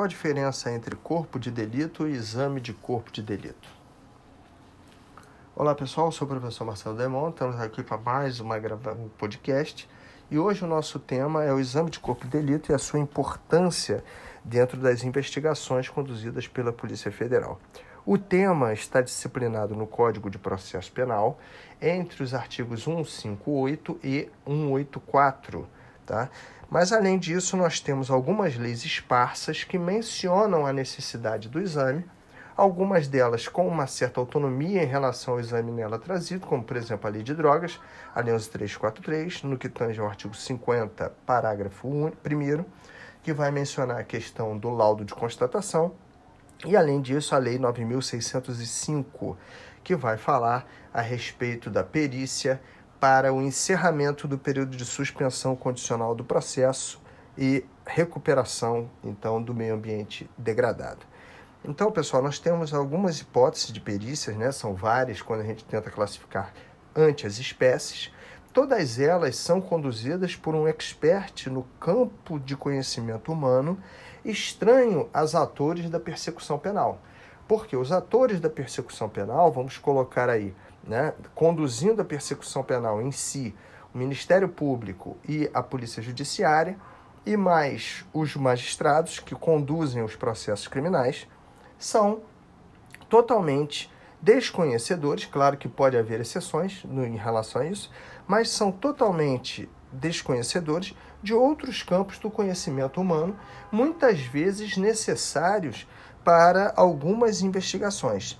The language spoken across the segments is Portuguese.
qual a diferença entre corpo de delito e exame de corpo de delito? Olá pessoal, sou o professor Marcelo Demont, estamos aqui para mais uma um podcast e hoje o nosso tema é o exame de corpo de delito e a sua importância dentro das investigações conduzidas pela Polícia Federal. O tema está disciplinado no Código de Processo Penal entre os artigos 158 e 184, tá? Mas, além disso, nós temos algumas leis esparsas que mencionam a necessidade do exame, algumas delas com uma certa autonomia em relação ao exame nela trazido, como, por exemplo, a Lei de Drogas, a Lei 11343, no que tange ao artigo 50, parágrafo 1, que vai mencionar a questão do laudo de constatação, e, além disso, a Lei 9605, que vai falar a respeito da perícia para o encerramento do período de suspensão condicional do processo e recuperação, então, do meio ambiente degradado. Então, pessoal, nós temos algumas hipóteses de perícias, né? São várias quando a gente tenta classificar ante as espécies. Todas elas são conduzidas por um expert no campo de conhecimento humano, estranho aos atores da persecução penal. Porque os atores da persecução penal, vamos colocar aí, né, conduzindo a persecução penal em si, o Ministério Público e a Polícia Judiciária, e mais os magistrados que conduzem os processos criminais, são totalmente desconhecedores, claro que pode haver exceções no, em relação a isso, mas são totalmente desconhecedores de outros campos do conhecimento humano, muitas vezes necessários para algumas investigações.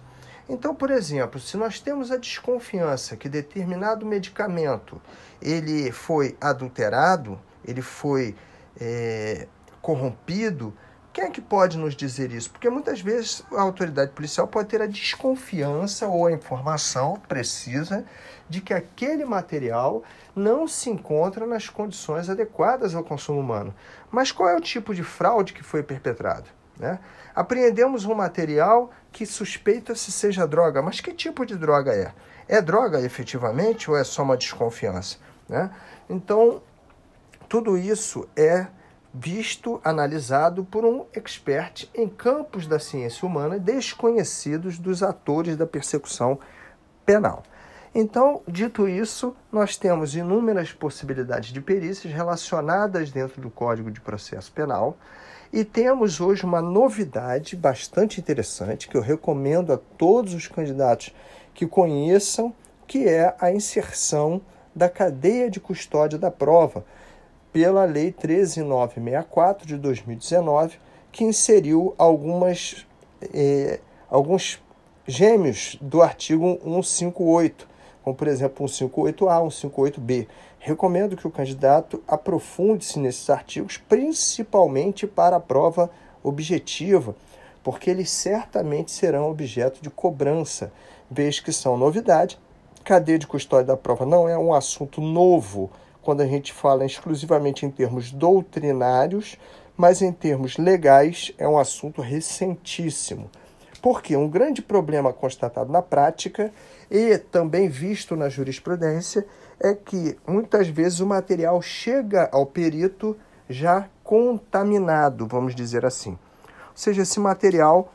Então, por exemplo, se nós temos a desconfiança que determinado medicamento ele foi adulterado, ele foi é, corrompido, quem é que pode nos dizer isso? Porque muitas vezes a autoridade policial pode ter a desconfiança ou a informação precisa de que aquele material não se encontra nas condições adequadas ao consumo humano. Mas qual é o tipo de fraude que foi perpetrado? Né? Apreendemos um material que suspeita-se seja droga, mas que tipo de droga é? É droga efetivamente ou é só uma desconfiança? Né? Então, tudo isso é visto, analisado por um expert em campos da ciência humana desconhecidos dos atores da persecução penal. Então, dito isso, nós temos inúmeras possibilidades de perícias relacionadas dentro do Código de Processo Penal e temos hoje uma novidade bastante interessante que eu recomendo a todos os candidatos que conheçam, que é a inserção da cadeia de custódia da prova pela Lei 13964 de 2019, que inseriu algumas, eh, alguns gêmeos do artigo 158, como por exemplo 158A, 158B. Recomendo que o candidato aprofunde-se nesses artigos, principalmente para a prova objetiva, porque eles certamente serão objeto de cobrança, vez que são novidade. Cadeia de custódia da prova não é um assunto novo quando a gente fala exclusivamente em termos doutrinários, mas em termos legais é um assunto recentíssimo. Porque um grande problema constatado na prática e também visto na jurisprudência é que muitas vezes o material chega ao perito já contaminado, vamos dizer assim. Ou seja, esse material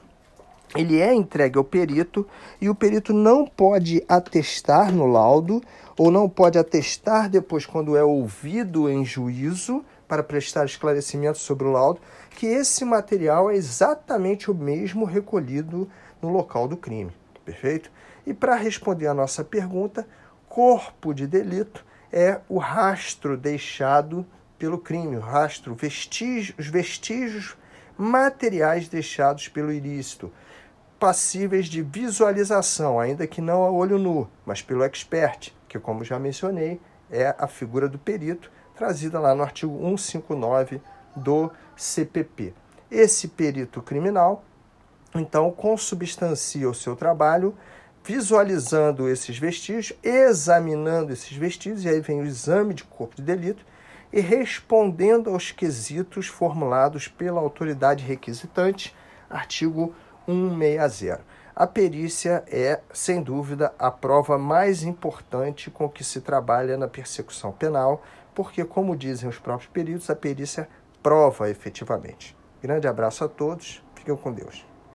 ele é entregue ao perito e o perito não pode atestar no laudo ou não pode atestar depois quando é ouvido em juízo para prestar esclarecimentos sobre o laudo que esse material é exatamente o mesmo recolhido no local do crime, perfeito? E para responder a nossa pergunta, corpo de delito é o rastro deixado pelo crime, o rastro, vestígio, os vestígios materiais deixados pelo ilícito, passíveis de visualização, ainda que não a olho nu, mas pelo expert, que, como já mencionei, é a figura do perito, trazida lá no artigo 159 do CPP. Esse perito criminal, então, consubstancia o seu trabalho visualizando esses vestígios, examinando esses vestígios, e aí vem o exame de corpo de delito, e respondendo aos quesitos formulados pela autoridade requisitante, artigo 160. A perícia é, sem dúvida, a prova mais importante com que se trabalha na persecução penal, porque, como dizem os próprios peritos, a perícia prova efetivamente. Grande abraço a todos, fiquem com Deus.